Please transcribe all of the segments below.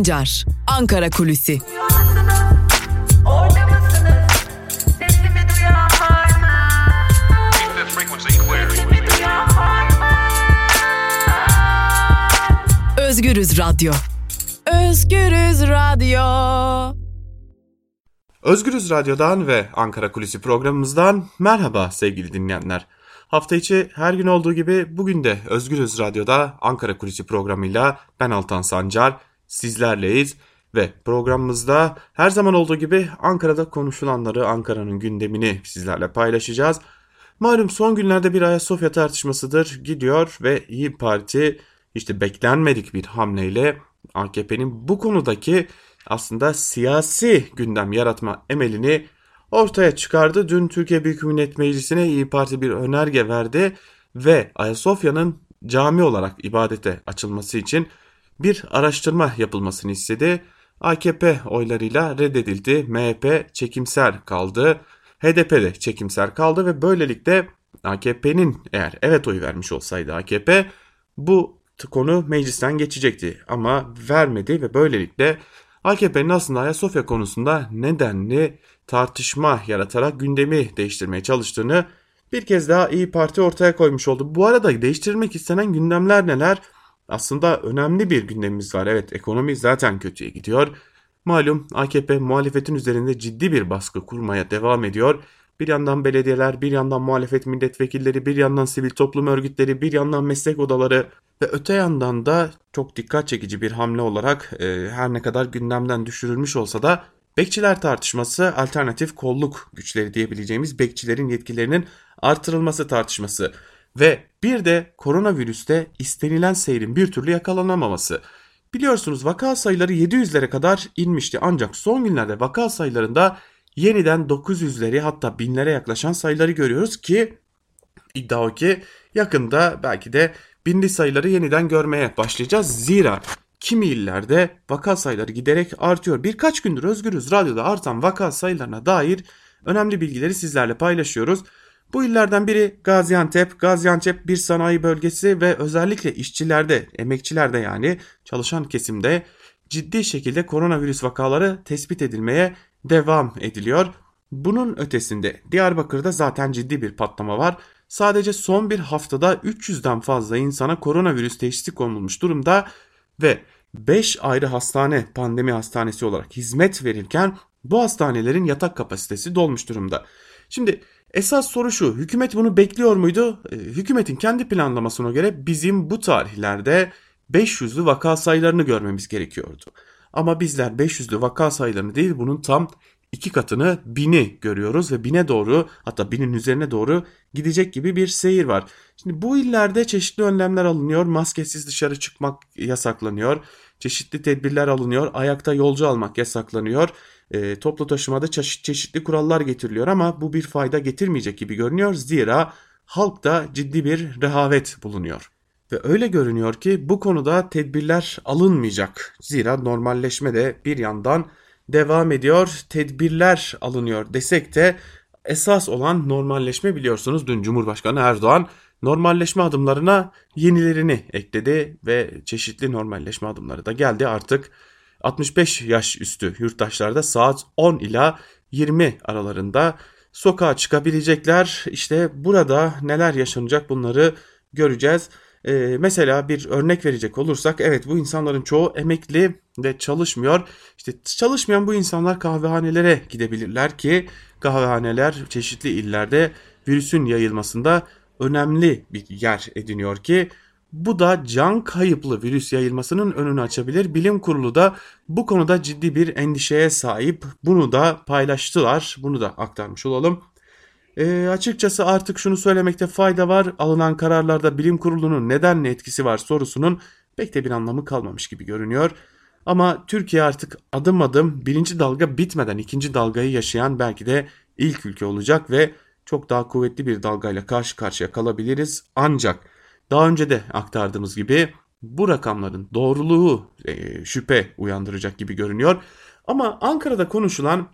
Sancar, Ankara Kulüsi. Özgürüz Radyo. Özgürüz Radyo. Özgürüz Radyo'dan ve Ankara Kulisi programımızdan merhaba sevgili dinleyenler. Hafta içi her gün olduğu gibi bugün de Özgürüz Radyo'da Ankara Kulisi programıyla ben Altan Sancar sizlerleyiz. Ve programımızda her zaman olduğu gibi Ankara'da konuşulanları, Ankara'nın gündemini sizlerle paylaşacağız. Malum son günlerde bir Ayasofya tartışmasıdır gidiyor ve İyi Parti işte beklenmedik bir hamleyle AKP'nin bu konudaki aslında siyasi gündem yaratma emelini ortaya çıkardı. Dün Türkiye Büyük Millet Meclisi'ne İyi Parti bir önerge verdi ve Ayasofya'nın cami olarak ibadete açılması için bir araştırma yapılmasını istedi. AKP oylarıyla reddedildi. MHP çekimser kaldı. HDP de çekimser kaldı ve böylelikle AKP'nin eğer evet oyu vermiş olsaydı AKP bu konu meclisten geçecekti ama vermedi ve böylelikle AKP'nin aslında Ayasofya konusunda nedenli tartışma yaratarak gündemi değiştirmeye çalıştığını bir kez daha İyi Parti ortaya koymuş oldu. Bu arada değiştirilmek istenen gündemler neler? Aslında önemli bir gündemimiz var. Evet ekonomi zaten kötüye gidiyor. Malum AKP muhalefetin üzerinde ciddi bir baskı kurmaya devam ediyor. Bir yandan belediyeler, bir yandan muhalefet milletvekilleri, bir yandan sivil toplum örgütleri, bir yandan meslek odaları ve öte yandan da çok dikkat çekici bir hamle olarak e, her ne kadar gündemden düşürülmüş olsa da bekçiler tartışması alternatif kolluk güçleri diyebileceğimiz bekçilerin yetkilerinin artırılması tartışması ve bir de koronavirüste istenilen seyrin bir türlü yakalanamaması. Biliyorsunuz vaka sayıları 700'lere kadar inmişti ancak son günlerde vaka sayılarında yeniden 900'leri hatta binlere yaklaşan sayıları görüyoruz ki iddia o ki yakında belki de binli sayıları yeniden görmeye başlayacağız. Zira kimi illerde vaka sayıları giderek artıyor. Birkaç gündür Özgürüz Radyo'da artan vaka sayılarına dair önemli bilgileri sizlerle paylaşıyoruz. Bu illerden biri Gaziantep. Gaziantep bir sanayi bölgesi ve özellikle işçilerde, emekçilerde yani çalışan kesimde ciddi şekilde koronavirüs vakaları tespit edilmeye devam ediliyor. Bunun ötesinde Diyarbakır'da zaten ciddi bir patlama var. Sadece son bir haftada 300'den fazla insana koronavirüs teşhisi konulmuş durumda ve 5 ayrı hastane pandemi hastanesi olarak hizmet verirken bu hastanelerin yatak kapasitesi dolmuş durumda. Şimdi esas soru şu hükümet bunu bekliyor muydu? E, hükümetin kendi planlamasına göre bizim bu tarihlerde 500'lü vaka sayılarını görmemiz gerekiyordu. Ama bizler 500'lü vaka sayılarını değil bunun tam iki katını bini görüyoruz ve bine doğru hatta binin üzerine doğru gidecek gibi bir seyir var. Şimdi bu illerde çeşitli önlemler alınıyor. Maskesiz dışarı çıkmak yasaklanıyor. Çeşitli tedbirler alınıyor. Ayakta yolcu almak yasaklanıyor. E, toplu taşımada çeşit, çeşitli kurallar getiriliyor ama bu bir fayda getirmeyecek gibi görünüyor. Zira halkta ciddi bir rehavet bulunuyor. Ve öyle görünüyor ki bu konuda tedbirler alınmayacak. Zira normalleşme de bir yandan devam ediyor, tedbirler alınıyor desek de esas olan normalleşme biliyorsunuz dün Cumhurbaşkanı Erdoğan normalleşme adımlarına yenilerini ekledi ve çeşitli normalleşme adımları da geldi artık 65 yaş üstü yurttaşlarda saat 10 ila 20 aralarında sokağa çıkabilecekler. İşte burada neler yaşanacak bunları göreceğiz. Ee, mesela bir örnek verecek olursak evet bu insanların çoğu emekli ve çalışmıyor. İşte çalışmayan bu insanlar kahvehanelere gidebilirler ki kahvehaneler çeşitli illerde virüsün yayılmasında önemli bir yer ediniyor ki bu da can kayıplı virüs yayılmasının önünü açabilir. Bilim kurulu da bu konuda ciddi bir endişeye sahip. Bunu da paylaştılar. Bunu da aktarmış olalım. E, açıkçası artık şunu söylemekte fayda var. Alınan kararlarda bilim kurulunun neden ne etkisi var sorusunun pek de bir anlamı kalmamış gibi görünüyor. Ama Türkiye artık adım adım birinci dalga bitmeden ikinci dalgayı yaşayan belki de ilk ülke olacak ve çok daha kuvvetli bir dalgayla karşı karşıya kalabiliriz. Ancak daha önce de aktardığımız gibi bu rakamların doğruluğu e, şüphe uyandıracak gibi görünüyor. Ama Ankara'da konuşulan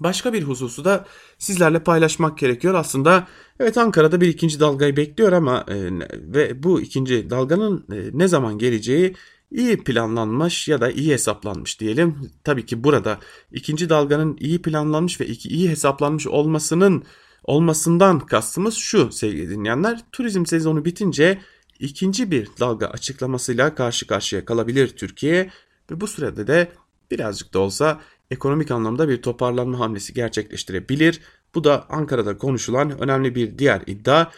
Başka bir hususu da sizlerle paylaşmak gerekiyor. Aslında evet Ankara'da bir ikinci dalgayı bekliyor ama e, ve bu ikinci dalganın e, ne zaman geleceği iyi planlanmış ya da iyi hesaplanmış diyelim. Tabii ki burada ikinci dalganın iyi planlanmış ve iyi hesaplanmış olmasının olmasından kastımız şu sevgili dinleyenler. Turizm sezonu bitince ikinci bir dalga açıklamasıyla karşı karşıya kalabilir Türkiye ve bu sürede de birazcık da olsa ekonomik anlamda bir toparlanma hamlesi gerçekleştirebilir. Bu da Ankara'da konuşulan önemli bir diğer iddia.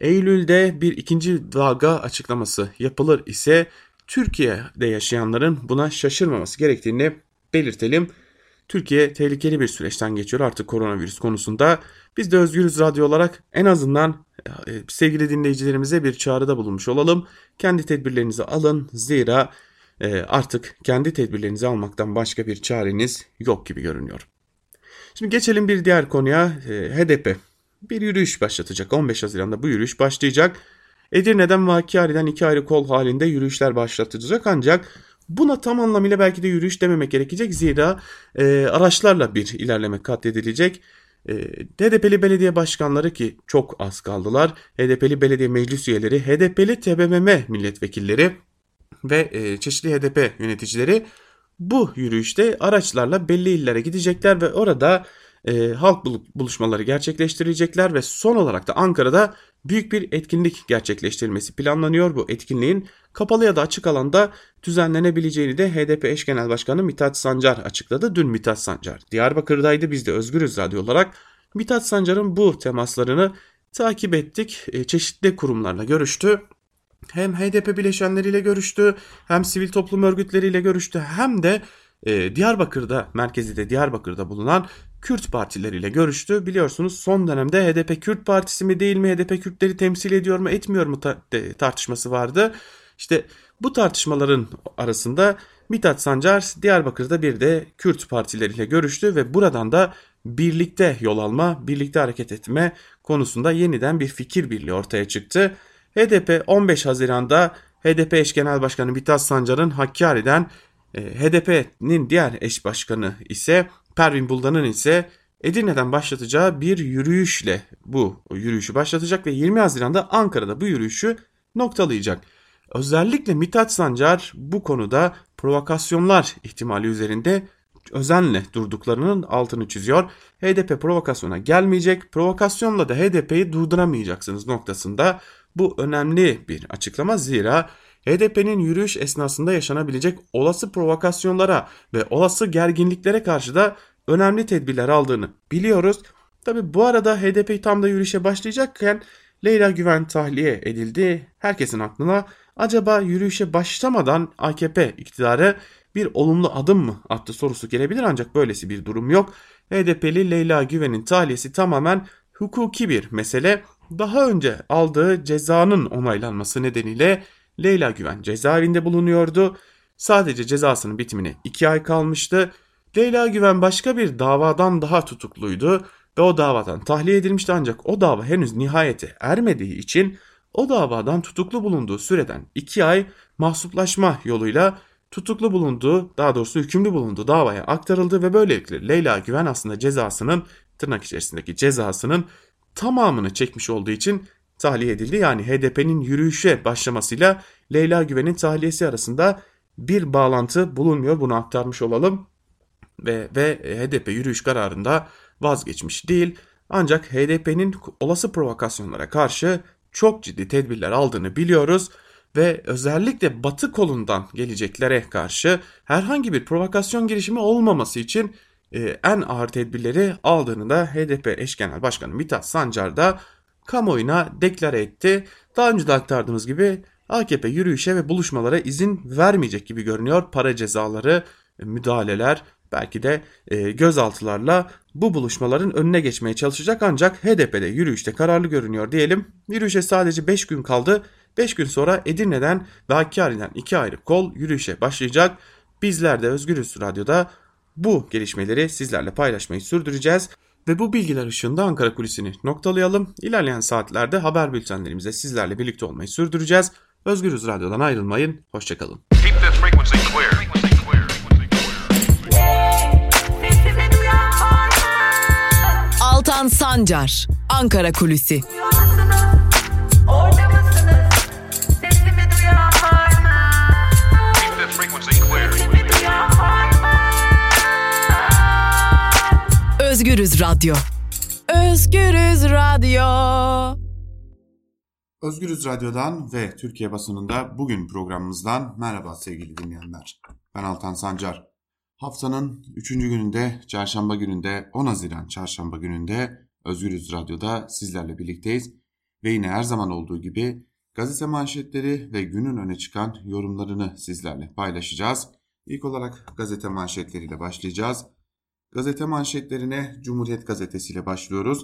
Eylül'de bir ikinci dalga açıklaması yapılır ise Türkiye'de yaşayanların buna şaşırmaması gerektiğini belirtelim. Türkiye tehlikeli bir süreçten geçiyor artık koronavirüs konusunda. Biz de Özgürüz Radyo olarak en azından e, sevgili dinleyicilerimize bir çağrıda bulunmuş olalım. Kendi tedbirlerinizi alın zira e, artık kendi tedbirlerinizi almaktan başka bir çareniz yok gibi görünüyor. Şimdi geçelim bir diğer konuya. E, HDP bir yürüyüş başlatacak. 15 Haziran'da bu yürüyüş başlayacak. Edirne'den ve Hakkari'den iki ayrı kol halinde yürüyüşler başlatılacak ancak buna tam anlamıyla belki de yürüyüş dememek gerekecek. Zira e, araçlarla bir ilerleme katledilecek. E, HDP'li belediye başkanları ki çok az kaldılar. HDP'li belediye meclis üyeleri, HDP'li TBMM milletvekilleri ve e, çeşitli HDP yöneticileri bu yürüyüşte araçlarla belli illere gidecekler ve orada e, halk buluşmaları gerçekleştirecekler ve son olarak da Ankara'da büyük bir etkinlik gerçekleştirilmesi planlanıyor. Bu etkinliğin kapalı ya da açık alanda düzenlenebileceğini de HDP eş genel başkanı Mithat Sancar açıkladı. Dün Mithat Sancar Diyarbakır'daydı biz de Özgürüz Radyo olarak. Mithat Sancar'ın bu temaslarını takip ettik. E, çeşitli kurumlarla görüştü. Hem HDP bileşenleriyle görüştü, hem sivil toplum örgütleriyle görüştü, hem de e, Diyarbakır'da, merkezi de Diyarbakır'da bulunan Kürt partileriyle görüştü. Biliyorsunuz son dönemde HDP Kürt Partisi mi değil mi, HDP Kürtleri temsil ediyor mu etmiyor mu tartışması vardı. İşte bu tartışmaların arasında Mithat Sancar Diyarbakır'da bir de Kürt partileriyle görüştü ve buradan da birlikte yol alma, birlikte hareket etme konusunda yeniden bir fikir birliği ortaya çıktı. HDP 15 Haziran'da HDP eş genel başkanı Mithat Sancar'ın Hakkari'den HDP'nin diğer eş başkanı ise Pervin Buldan'ın ise Edirne'den başlatacağı bir yürüyüşle bu yürüyüşü başlatacak ve 20 Haziran'da Ankara'da bu yürüyüşü noktalayacak. Özellikle Mithat Sancar bu konuda provokasyonlar ihtimali üzerinde özenle durduklarının altını çiziyor. HDP provokasyona gelmeyecek, provokasyonla da HDP'yi durduramayacaksınız noktasında. Bu önemli bir açıklama zira HDP'nin yürüyüş esnasında yaşanabilecek olası provokasyonlara ve olası gerginliklere karşı da önemli tedbirler aldığını biliyoruz. Tabi bu arada HDP tam da yürüyüşe başlayacakken Leyla Güven tahliye edildi. Herkesin aklına acaba yürüyüşe başlamadan AKP iktidarı bir olumlu adım mı attı sorusu gelebilir ancak böylesi bir durum yok. HDP'li Leyla Güven'in tahliyesi tamamen hukuki bir mesele. Daha önce aldığı cezanın onaylanması nedeniyle Leyla Güven cezaevinde bulunuyordu. Sadece cezasının bitimine 2 ay kalmıştı. Leyla Güven başka bir davadan daha tutukluydu ve o davadan tahliye edilmişti ancak o dava henüz nihayete ermediği için o davadan tutuklu bulunduğu süreden 2 ay mahsuplaşma yoluyla tutuklu bulunduğu daha doğrusu hükümlü bulunduğu davaya aktarıldı ve böylelikle Leyla Güven aslında cezasının tırnak içerisindeki cezasının tamamını çekmiş olduğu için tahliye edildi. Yani HDP'nin yürüyüşe başlamasıyla Leyla Güven'in tahliyesi arasında bir bağlantı bulunmuyor. Bunu aktarmış olalım. Ve, ve HDP yürüyüş kararında vazgeçmiş değil. Ancak HDP'nin olası provokasyonlara karşı çok ciddi tedbirler aldığını biliyoruz ve özellikle batı kolundan geleceklere karşı herhangi bir provokasyon girişimi olmaması için e, en ağır tedbirleri aldığını da HDP eş genel başkanı Mithat Sancar da kamuoyuna deklare etti. Daha önce de aktardığımız gibi AKP yürüyüşe ve buluşmalara izin vermeyecek gibi görünüyor. Para cezaları, e, müdahaleler, belki de e, gözaltılarla bu buluşmaların önüne geçmeye çalışacak ancak HDP'de yürüyüşte kararlı görünüyor diyelim. Yürüyüşe sadece 5 gün kaldı. 5 gün sonra Edirne'den ve Hakkari'den iki ayrı kol yürüyüşe başlayacak. Bizler de Özgürüz Radyo'da bu gelişmeleri sizlerle paylaşmayı sürdüreceğiz. Ve bu bilgiler ışığında Ankara Kulisi'ni noktalayalım. İlerleyen saatlerde haber bültenlerimize sizlerle birlikte olmayı sürdüreceğiz. Özgürüz Radyo'dan ayrılmayın. Hoşçakalın. Altan Sancar, Ankara Kulüsi. Özgürüz Radyo. Özgürüz Radyo. Özgürüz Radyo'dan ve Türkiye basınında bugün programımızdan merhaba sevgili dinleyenler. Ben Altan Sancar. Haftanın 3. gününde, çarşamba gününde, 10 Haziran çarşamba gününde Özgürüz Radyo'da sizlerle birlikteyiz. Ve yine her zaman olduğu gibi gazete manşetleri ve günün öne çıkan yorumlarını sizlerle paylaşacağız. İlk olarak gazete manşetleriyle başlayacağız. Gazete manşetlerine Cumhuriyet Gazetesi ile başlıyoruz.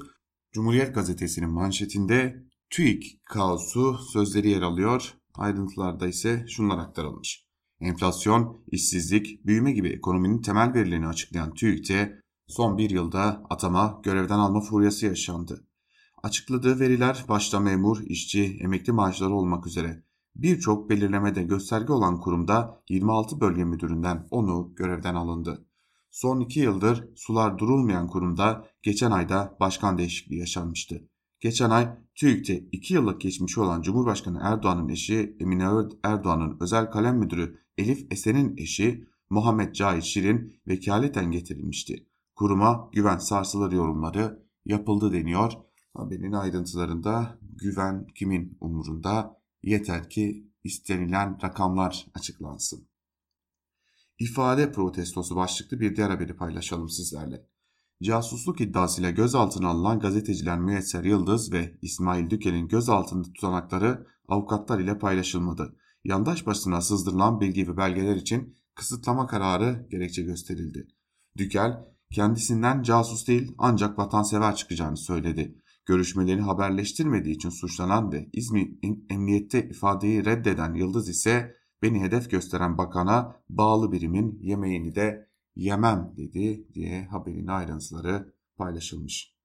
Cumhuriyet Gazetesi'nin manşetinde TÜİK kaosu sözleri yer alıyor. Ayrıntılarda ise şunlar aktarılmış. Enflasyon, işsizlik, büyüme gibi ekonominin temel verilerini açıklayan TÜİK'te son bir yılda atama, görevden alma furyası yaşandı. Açıkladığı veriler başta memur, işçi, emekli maaşları olmak üzere birçok belirlemede gösterge olan kurumda 26 bölge müdüründen onu görevden alındı. Son iki yıldır sular durulmayan kurumda geçen ayda başkan değişikliği yaşanmıştı. Geçen ay TÜİK'te 2 yıllık geçmiş olan Cumhurbaşkanı Erdoğan'ın eşi Emine Erdoğan'ın özel kalem müdürü Elif Esen'in eşi Muhammed Cahit Şirin vekaleten getirilmişti. Kuruma güven sarsılır yorumları yapıldı deniyor. Haberin ayrıntılarında güven kimin umurunda yeter ki istenilen rakamlar açıklansın. İfade protestosu başlıklı bir diğer haberi paylaşalım sizlerle. Casusluk iddiasıyla gözaltına alınan gazeteciler Müyesser Yıldız ve İsmail Dükel'in gözaltında tutanakları avukatlar ile paylaşılmadı. Yandaş basına sızdırılan bilgi ve belgeler için kısıtlama kararı gerekçe gösterildi. Dükel, kendisinden casus değil ancak vatansever çıkacağını söyledi. Görüşmelerini haberleştirmediği için suçlanan ve İzmir Emniyette ifadeyi reddeden Yıldız ise beni hedef gösteren bakana bağlı birimin yemeğini de yemem dedi diye haberin ayrıntıları paylaşılmış.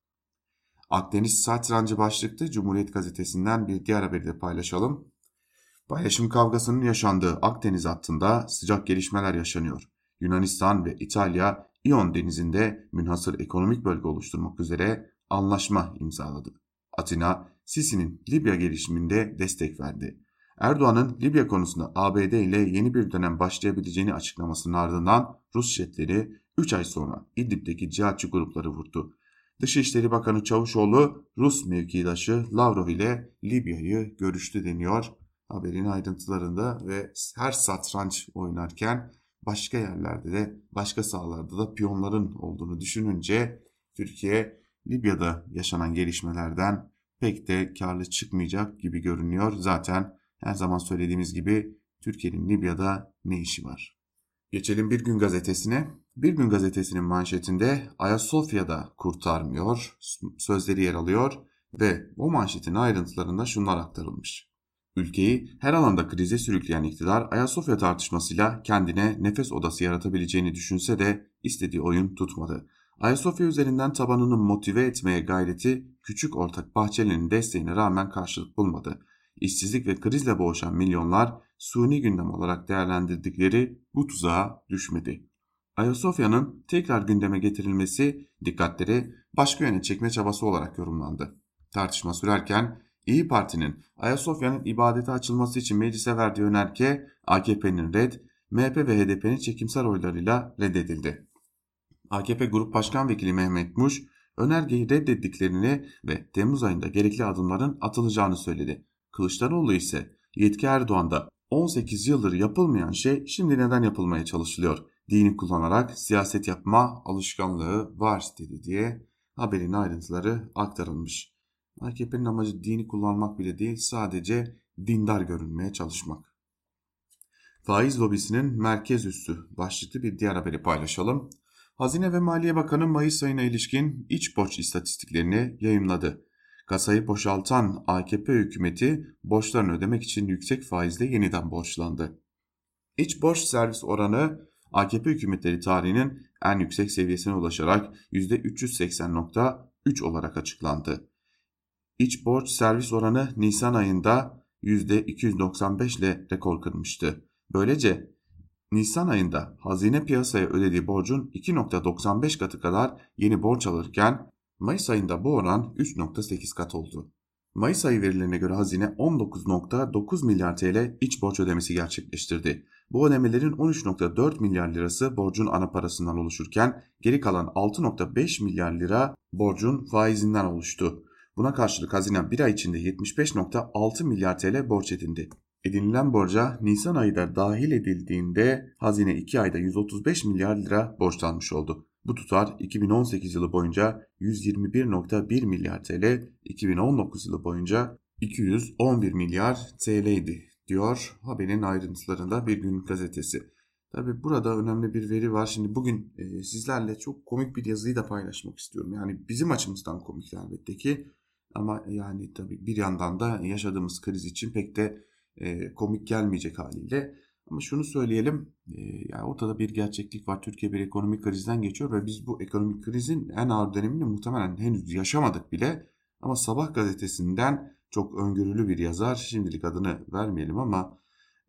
Akdeniz satrancı başlıklı Cumhuriyet Gazetesi'nden bir diğer haberi de paylaşalım. Paylaşım kavgasının yaşandığı Akdeniz hattında sıcak gelişmeler yaşanıyor. Yunanistan ve İtalya İon denizinde münhasır ekonomik bölge oluşturmak üzere anlaşma imzaladı. Atina, Sisi'nin Libya gelişiminde destek verdi. Erdoğan'ın Libya konusunda ABD ile yeni bir dönem başlayabileceğini açıklamasının ardından Rus jetleri 3 ay sonra İdlib'deki cihatçı grupları vurdu. Dışişleri Bakanı Çavuşoğlu Rus mevkidaşı Lavrov ile Libya'yı görüştü deniyor haberin ayrıntılarında ve her satranç oynarken başka yerlerde de başka sahalarda da piyonların olduğunu düşününce Türkiye Libya'da yaşanan gelişmelerden pek de karlı çıkmayacak gibi görünüyor. Zaten her zaman söylediğimiz gibi Türkiye'nin Libya'da ne işi var? Geçelim Bir Gün Gazetesi'ne. Bir Gün Gazetesi'nin manşetinde Ayasofya'da kurtarmıyor sözleri yer alıyor ve o manşetin ayrıntılarında şunlar aktarılmış. Ülkeyi her alanda krize sürükleyen iktidar Ayasofya tartışmasıyla kendine nefes odası yaratabileceğini düşünse de istediği oyun tutmadı. Ayasofya üzerinden tabanını motive etmeye gayreti küçük ortak Bahçeli'nin desteğine rağmen karşılık bulmadı. İşsizlik ve krizle boğuşan milyonlar suni gündem olarak değerlendirdikleri bu tuzağa düşmedi. Ayasofya'nın tekrar gündeme getirilmesi dikkatleri başka yöne çekme çabası olarak yorumlandı. Tartışma sürerken İyi Parti'nin Ayasofya'nın ibadete açılması için meclise verdiği önerge AKP'nin red, MHP ve HDP'nin çekimsel oylarıyla reddedildi. AKP Grup Başkan Vekili Mehmet Muş, önergeyi reddettiklerini ve Temmuz ayında gerekli adımların atılacağını söyledi. Kılıçdaroğlu ise yetki Erdoğan'da 18 yıldır yapılmayan şey şimdi neden yapılmaya çalışılıyor? Dini kullanarak siyaset yapma alışkanlığı var dedi diye haberin ayrıntıları aktarılmış. AKP'nin amacı dini kullanmak bile değil sadece dindar görünmeye çalışmak. Faiz lobisinin merkez üssü başlıklı bir diğer haberi paylaşalım. Hazine ve Maliye Bakanı Mayıs ayına ilişkin iç borç istatistiklerini yayımladı. Kasayı boşaltan AKP hükümeti borçlarını ödemek için yüksek faizle yeniden borçlandı. İç borç servis oranı AKP hükümetleri tarihinin en yüksek seviyesine ulaşarak %380.3 olarak açıklandı. İç borç servis oranı Nisan ayında %295 ile rekor kırmıştı. Böylece Nisan ayında hazine piyasaya ödediği borcun 2.95 katı kadar yeni borç alırken Mayıs ayında bu oran 3.8 kat oldu. Mayıs ayı verilerine göre hazine 19.9 milyar TL iç borç ödemesi gerçekleştirdi. Bu ödemelerin 13.4 milyar lirası borcun ana parasından oluşurken geri kalan 6.5 milyar lira borcun faizinden oluştu. Buna karşılık hazine bir ay içinde 75.6 milyar TL borç edindi. Edinilen borca Nisan ayı da dahil edildiğinde hazine 2 ayda 135 milyar lira borçlanmış oldu. Bu tutar 2018 yılı boyunca 121.1 milyar TL, 2019 yılı boyunca 211 milyar TL idi diyor haberin ayrıntılarında Bir Gün Gazetesi. Tabi burada önemli bir veri var. Şimdi bugün e, sizlerle çok komik bir yazıyı da paylaşmak istiyorum. Yani bizim açımızdan komik elbette ki. Ama yani tabi bir yandan da yaşadığımız kriz için pek de e, komik gelmeyecek haliyle. Ama şunu söyleyelim, e, yani ortada bir gerçeklik var. Türkiye bir ekonomik krizden geçiyor ve biz bu ekonomik krizin en ağır dönemini muhtemelen henüz yaşamadık bile. Ama Sabah gazetesinden çok öngörülü bir yazar, şimdilik adını vermeyelim ama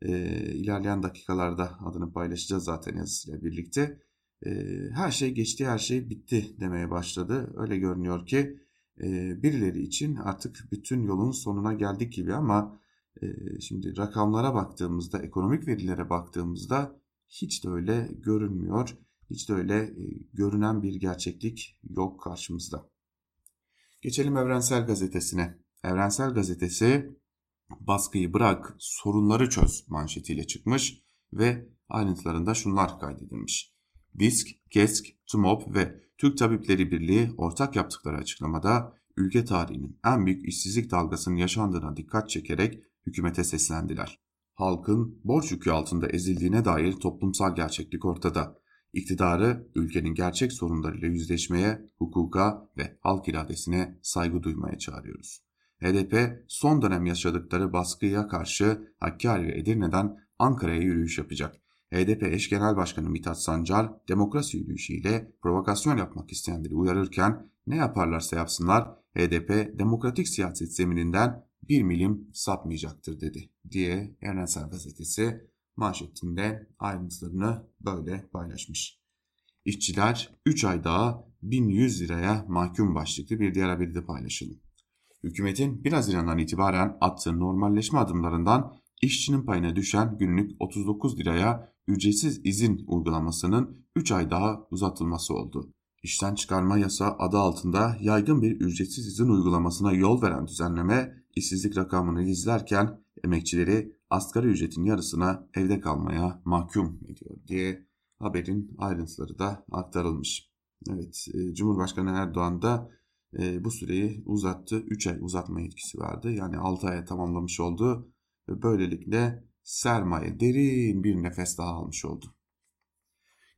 e, ilerleyen dakikalarda adını paylaşacağız zaten yazısıyla birlikte. E, her şey geçti, her şey bitti demeye başladı. Öyle görünüyor ki e, birileri için artık bütün yolun sonuna geldik gibi ama şimdi rakamlara baktığımızda, ekonomik verilere baktığımızda hiç de öyle görünmüyor. Hiç de öyle görünen bir gerçeklik yok karşımızda. Geçelim Evrensel Gazetesi'ne. Evrensel Gazetesi baskıyı bırak sorunları çöz manşetiyle çıkmış ve ayrıntılarında şunlar kaydedilmiş. DISK, GESK, TUMOP ve Türk Tabipleri Birliği ortak yaptıkları açıklamada ülke tarihinin en büyük işsizlik dalgasının yaşandığına dikkat çekerek hükümete seslendiler. Halkın borç yükü altında ezildiğine dair toplumsal gerçeklik ortada. İktidarı ülkenin gerçek sorunlarıyla yüzleşmeye, hukuka ve halk iradesine saygı duymaya çağırıyoruz. HDP son dönem yaşadıkları baskıya karşı Hakkari ve Edirne'den Ankara'ya yürüyüş yapacak. HDP eş genel başkanı Mithat Sancar demokrasi yürüyüşüyle provokasyon yapmak isteyenleri uyarırken ne yaparlarsa yapsınlar HDP demokratik siyaset zemininden bir milim sapmayacaktır dedi diye Evrensel Gazetesi manşetinde ayrıntılarını böyle paylaşmış. İşçiler 3 ay daha 1100 liraya mahkum başlıklı bir diğer haberi de paylaşalım. Hükümetin 1 Haziran'dan itibaren attığı normalleşme adımlarından işçinin payına düşen günlük 39 liraya ücretsiz izin uygulamasının 3 ay daha uzatılması oldu. İşten çıkarma yasa adı altında yaygın bir ücretsiz izin uygulamasına yol veren düzenleme işsizlik rakamını izlerken emekçileri asgari ücretin yarısına evde kalmaya mahkum ediyor diye haberin ayrıntıları da aktarılmış. Evet Cumhurbaşkanı Erdoğan da bu süreyi uzattı. 3 ay uzatma yetkisi verdi. Yani 6 aya tamamlamış oldu ve böylelikle sermaye derin bir nefes daha almış oldu.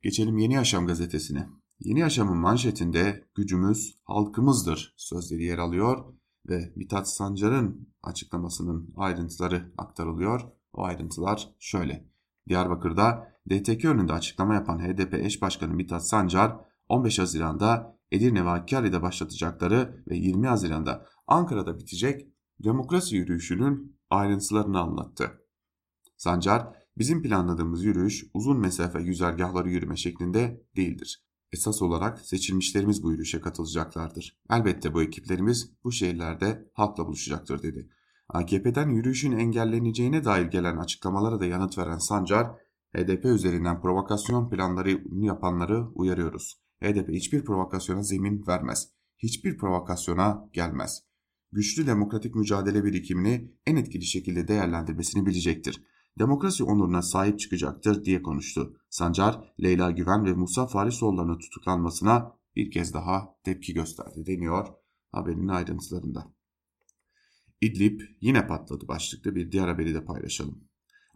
Geçelim Yeni Yaşam gazetesine. Yeni Yaşam'ın manşetinde gücümüz halkımızdır sözleri yer alıyor ve Mithat Sancar'ın açıklamasının ayrıntıları aktarılıyor. O ayrıntılar şöyle. Diyarbakır'da DTK önünde açıklama yapan HDP eş başkanı Mithat Sancar 15 Haziran'da Edirne ve Hakkari'de başlatacakları ve 20 Haziran'da Ankara'da bitecek demokrasi yürüyüşünün ayrıntılarını anlattı. Sancar, bizim planladığımız yürüyüş uzun mesafe güzergahları yürüme şeklinde değildir. Esas olarak seçilmişlerimiz bu yürüyüşe katılacaklardır. Elbette bu ekiplerimiz bu şehirlerde halkla buluşacaktır dedi. AKP'den yürüyüşün engelleneceğine dair gelen açıklamalara da yanıt veren Sancar, HDP üzerinden provokasyon planları yapanları uyarıyoruz. HDP hiçbir provokasyona zemin vermez. Hiçbir provokasyona gelmez. Güçlü demokratik mücadele birikimini en etkili şekilde değerlendirmesini bilecektir demokrasi onuruna sahip çıkacaktır diye konuştu. Sancar, Leyla Güven ve Musa Farisoğulları'nın tutuklanmasına bir kez daha tepki gösterdi deniyor haberin ayrıntılarında. İdlib yine patladı başlıklı bir diğer haberi de paylaşalım.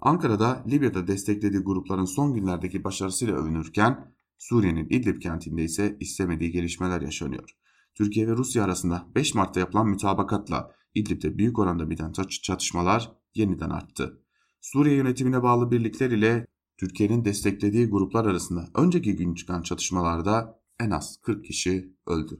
Ankara'da Libya'da desteklediği grupların son günlerdeki başarısıyla övünürken Suriye'nin İdlib kentinde ise istemediği gelişmeler yaşanıyor. Türkiye ve Rusya arasında 5 Mart'ta yapılan mütabakatla İdlib'de büyük oranda biten çatışmalar yeniden arttı. Suriye yönetimine bağlı birlikler ile Türkiye'nin desteklediği gruplar arasında önceki gün çıkan çatışmalarda en az 40 kişi öldü.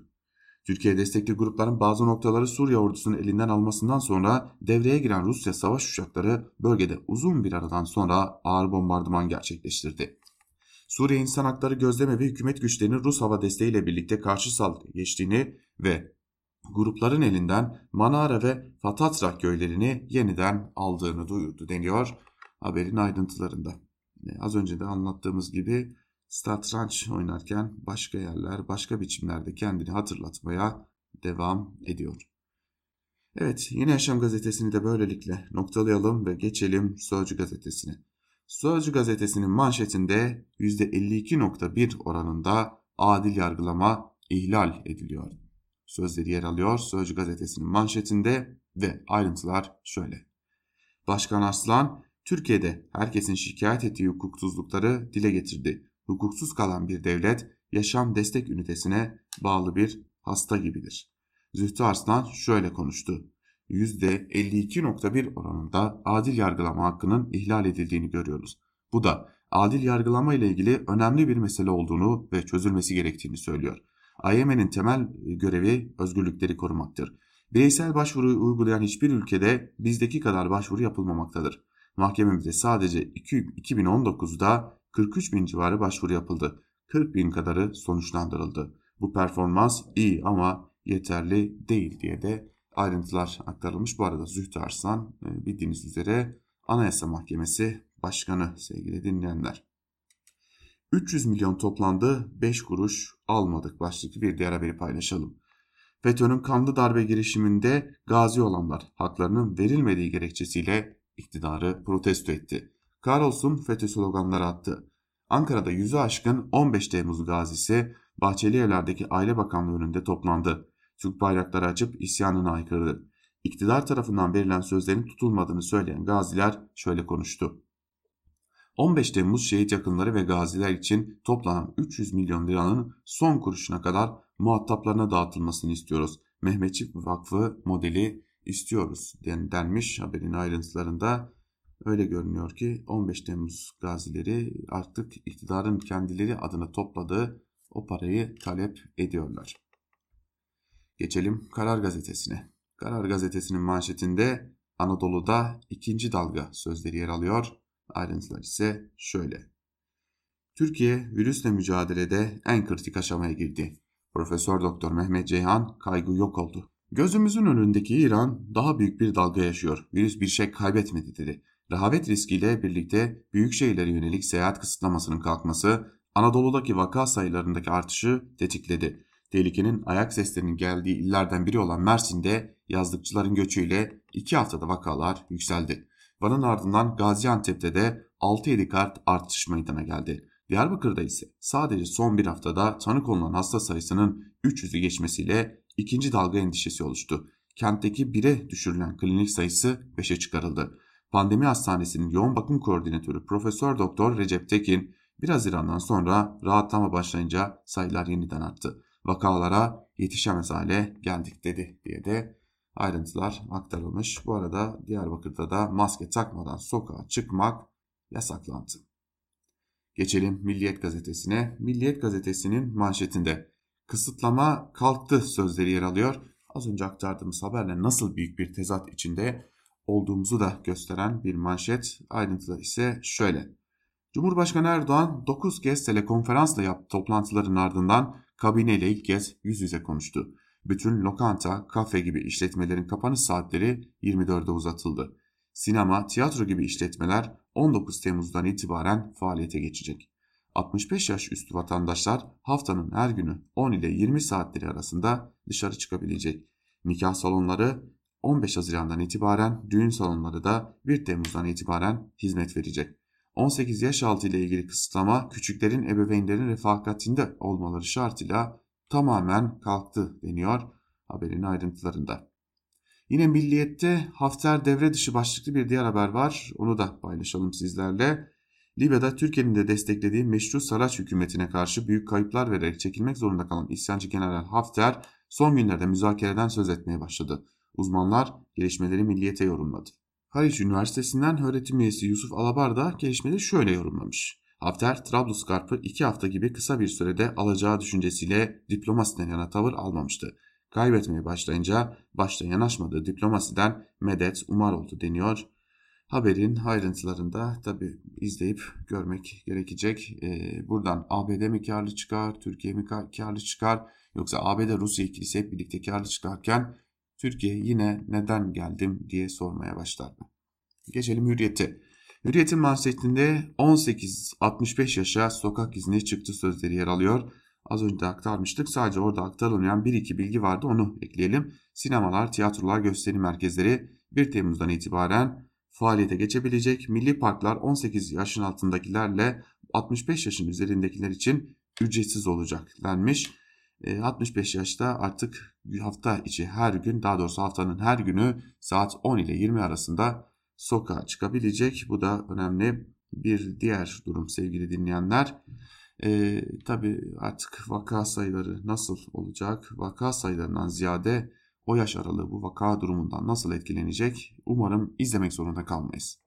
Türkiye destekli grupların bazı noktaları Suriye ordusunun elinden almasından sonra devreye giren Rusya savaş uçakları bölgede uzun bir aradan sonra ağır bombardıman gerçekleştirdi. Suriye İnsan Hakları Gözleme ve hükümet güçlerinin Rus hava desteğiyle birlikte karşı saldırı geçtiğini ve grupların elinden Manara ve Fatatra köylerini yeniden aldığını duyurdu deniyor haberin ayrıntılarında. Az önce de anlattığımız gibi satranç oynarken başka yerler, başka biçimlerde kendini hatırlatmaya devam ediyor. Evet, Yeni Yaşam gazetesini de böylelikle noktalayalım ve geçelim Sözcü gazetesine. Sözcü gazetesinin manşetinde %52.1 oranında adil yargılama ihlal ediliyor. Sözleri yer alıyor Sözcü gazetesinin manşetinde ve ayrıntılar şöyle. Başkan Arslan, Türkiye'de herkesin şikayet ettiği hukuksuzlukları dile getirdi. Hukuksuz kalan bir devlet, yaşam destek ünitesine bağlı bir hasta gibidir. Zühtü Arslan şöyle konuştu. %52.1 oranında adil yargılama hakkının ihlal edildiğini görüyoruz. Bu da adil yargılama ile ilgili önemli bir mesele olduğunu ve çözülmesi gerektiğini söylüyor. AYM'nin temel görevi özgürlükleri korumaktır. Bireysel başvuru uygulayan hiçbir ülkede bizdeki kadar başvuru yapılmamaktadır. Mahkememizde sadece 2019'da 43 bin civarı başvuru yapıldı. 40 bin kadarı sonuçlandırıldı. Bu performans iyi ama yeterli değil diye de ayrıntılar aktarılmış. Bu arada Zühtü Arslan e, bildiğiniz üzere Anayasa Mahkemesi Başkanı sevgili dinleyenler. 300 milyon toplandı 5 kuruş almadık başlıklı bir diğer haberi paylaşalım. FETÖ'nün kanlı darbe girişiminde gazi olanlar haklarının verilmediği gerekçesiyle iktidarı protesto etti. Kahrolsun FETÖ sloganları attı. Ankara'da yüzü aşkın 15 Temmuz gazisi Bahçeli Evler'deki Aile Bakanlığı önünde toplandı. Türk bayrakları açıp isyanını aykırdı. İktidar tarafından verilen sözlerin tutulmadığını söyleyen gaziler şöyle konuştu. 15 Temmuz şehit yakınları ve gaziler için toplanan 300 milyon liranın son kuruşuna kadar muhataplarına dağıtılmasını istiyoruz. Mehmetçik Vakfı modeli istiyoruz denmiş haberin ayrıntılarında. Öyle görünüyor ki 15 Temmuz gazileri artık iktidarın kendileri adına topladığı o parayı talep ediyorlar. Geçelim Karar Gazetesi'ne. Karar Gazetesi'nin manşetinde Anadolu'da ikinci dalga sözleri yer alıyor. Ayrıntılar ise şöyle. Türkiye virüsle mücadelede en kritik aşamaya girdi. Profesör Doktor Mehmet Ceyhan kaygı yok oldu. Gözümüzün önündeki İran daha büyük bir dalga yaşıyor. Virüs bir şey kaybetmedi dedi. Rehavet riskiyle birlikte büyük şehirlere yönelik seyahat kısıtlamasının kalkması Anadolu'daki vaka sayılarındaki artışı tetikledi. Tehlikenin ayak seslerinin geldiği illerden biri olan Mersin'de yazlıkçıların göçüyle 2 haftada vakalar yükseldi. Van'ın ardından Gaziantep'te de 6-7 kart artış meydana geldi. Diyarbakır'da ise sadece son bir haftada tanık olunan hasta sayısının 300'ü geçmesiyle ikinci dalga endişesi oluştu. Kentteki 1'e düşürülen klinik sayısı 5'e çıkarıldı. Pandemi Hastanesi'nin yoğun bakım koordinatörü Profesör Doktor Recep Tekin, 1 Haziran'dan sonra rahatlama başlayınca sayılar yeniden arttı. Vakalara yetişemez hale geldik dedi diye de ayrıntılar aktarılmış. Bu arada Diyarbakır'da da maske takmadan sokağa çıkmak yasaklandı. Geçelim Milliyet Gazetesi'ne. Milliyet Gazetesi'nin manşetinde kısıtlama kalktı sözleri yer alıyor. Az önce aktardığımız haberle nasıl büyük bir tezat içinde olduğumuzu da gösteren bir manşet. Ayrıntılar ise şöyle. Cumhurbaşkanı Erdoğan 9 kez telekonferansla yaptığı toplantıların ardından kabineyle ilk kez yüz yüze konuştu. Bütün lokanta, kafe gibi işletmelerin kapanış saatleri 24'e uzatıldı. Sinema, tiyatro gibi işletmeler 19 Temmuz'dan itibaren faaliyete geçecek. 65 yaş üstü vatandaşlar haftanın her günü 10 ile 20 saatleri arasında dışarı çıkabilecek. Nikah salonları 15 Haziran'dan itibaren, düğün salonları da 1 Temmuz'dan itibaren hizmet verecek. 18 yaş altı ile ilgili kısıtlama küçüklerin ebeveynlerin refakatinde olmaları şartıyla tamamen kalktı deniyor haberin ayrıntılarında. Yine Milliyet'te Hafter devre dışı başlıklı bir diğer haber var. Onu da paylaşalım sizlerle. Libya'da Türkiye'nin de desteklediği meşru Saraç hükümetine karşı büyük kayıplar vererek çekilmek zorunda kalan isyancı General Hafter son günlerde müzakereden söz etmeye başladı. Uzmanlar gelişmeleri milliyete yorumladı. Haliç Üniversitesi'nden öğretim üyesi Yusuf Alabar da gelişmeleri şöyle yorumlamış. Hafter, Trablusgarp'ı iki hafta gibi kısa bir sürede alacağı düşüncesiyle diplomasiden yana tavır almamıştı. Kaybetmeye başlayınca başta yanaşmadığı diplomasiden medet umar oldu deniyor. Haberin ayrıntılarında tabi izleyip görmek gerekecek. Ee, buradan ABD mi karlı çıkar, Türkiye mi karlı çıkar Yoksa ABD Rusya ikilisi hep birlikte karlı çıkarken Türkiye yine neden geldim diye sormaya başlar mı? Geçelim hürriyete. Hürriyet'in manşetinde 18-65 yaşa sokak izni çıktı sözleri yer alıyor. Az önce aktarmıştık. Sadece orada aktarılmayan bir iki bilgi vardı onu ekleyelim. Sinemalar, tiyatrolar, gösteri merkezleri 1 Temmuz'dan itibaren faaliyete geçebilecek. Milli parklar 18 yaşın altındakilerle 65 yaşın üzerindekiler için ücretsiz olacak denmiş. 65 e, yaşta artık hafta içi her gün daha doğrusu haftanın her günü saat 10 ile 20 arasında sokağa çıkabilecek. Bu da önemli bir diğer durum sevgili dinleyenler. E, tabii artık vaka sayıları nasıl olacak? Vaka sayılarından ziyade o yaş aralığı bu vaka durumundan nasıl etkilenecek? Umarım izlemek zorunda kalmayız.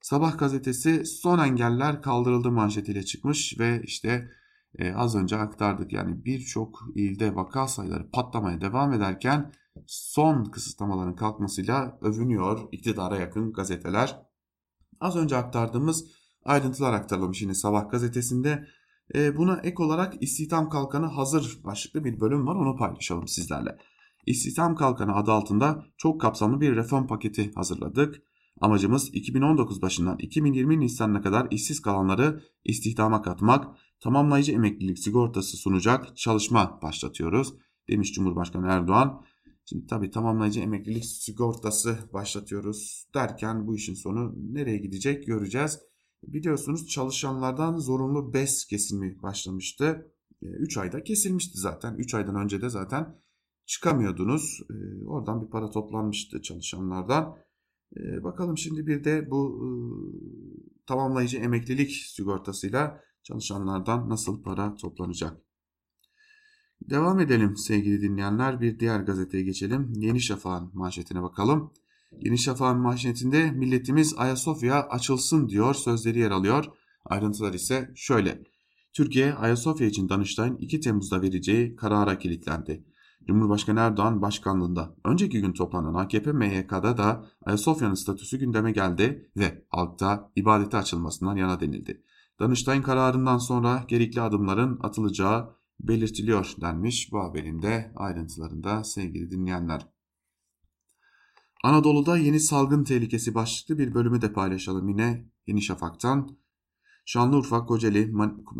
Sabah gazetesi son engeller kaldırıldı manşetiyle çıkmış ve işte e, az önce aktardık yani birçok ilde vaka sayıları patlamaya devam ederken son kısıtlamaların kalkmasıyla övünüyor iktidara yakın gazeteler. Az önce aktardığımız ayrıntılar aktarılmış yine Sabah gazetesinde. E, buna ek olarak istihdam kalkanı hazır başlıklı bir bölüm var onu paylaşalım sizlerle. İstihdam kalkanı adı altında çok kapsamlı bir reform paketi hazırladık. Amacımız 2019 başından 2020 Nisan'ına kadar işsiz kalanları istihdama katmak, tamamlayıcı emeklilik sigortası sunacak çalışma başlatıyoruz demiş Cumhurbaşkanı Erdoğan. Şimdi tabii tamamlayıcı emeklilik sigortası başlatıyoruz derken bu işin sonu nereye gidecek göreceğiz. Biliyorsunuz çalışanlardan zorunlu BES kesimi başlamıştı. 3 ayda kesilmişti zaten. 3 aydan önce de zaten çıkamıyordunuz. Ee, oradan bir para toplanmıştı çalışanlardan. Ee, bakalım şimdi bir de bu e, tamamlayıcı emeklilik sigortasıyla çalışanlardan nasıl para toplanacak? Devam edelim sevgili dinleyenler. Bir diğer gazeteye geçelim. Yeni Şafak'ın manşetine bakalım. Yeni Şafak'ın manşetinde milletimiz Ayasofya açılsın diyor sözleri yer alıyor. Ayrıntılar ise şöyle. Türkiye Ayasofya için Danıştay'ın 2 Temmuz'da vereceği karara kilitlendi. Cumhurbaşkanı Erdoğan başkanlığında önceki gün toplanan AKP MYK'da da Ayasofya'nın statüsü gündeme geldi ve halkta ibadete açılmasından yana denildi. Danıştay'ın kararından sonra gerekli adımların atılacağı belirtiliyor denmiş bu haberin de ayrıntılarında sevgili dinleyenler. Anadolu'da yeni salgın tehlikesi başlıklı bir bölümü de paylaşalım yine Yeni Şafak'tan. Şanlıurfa, Kocaeli,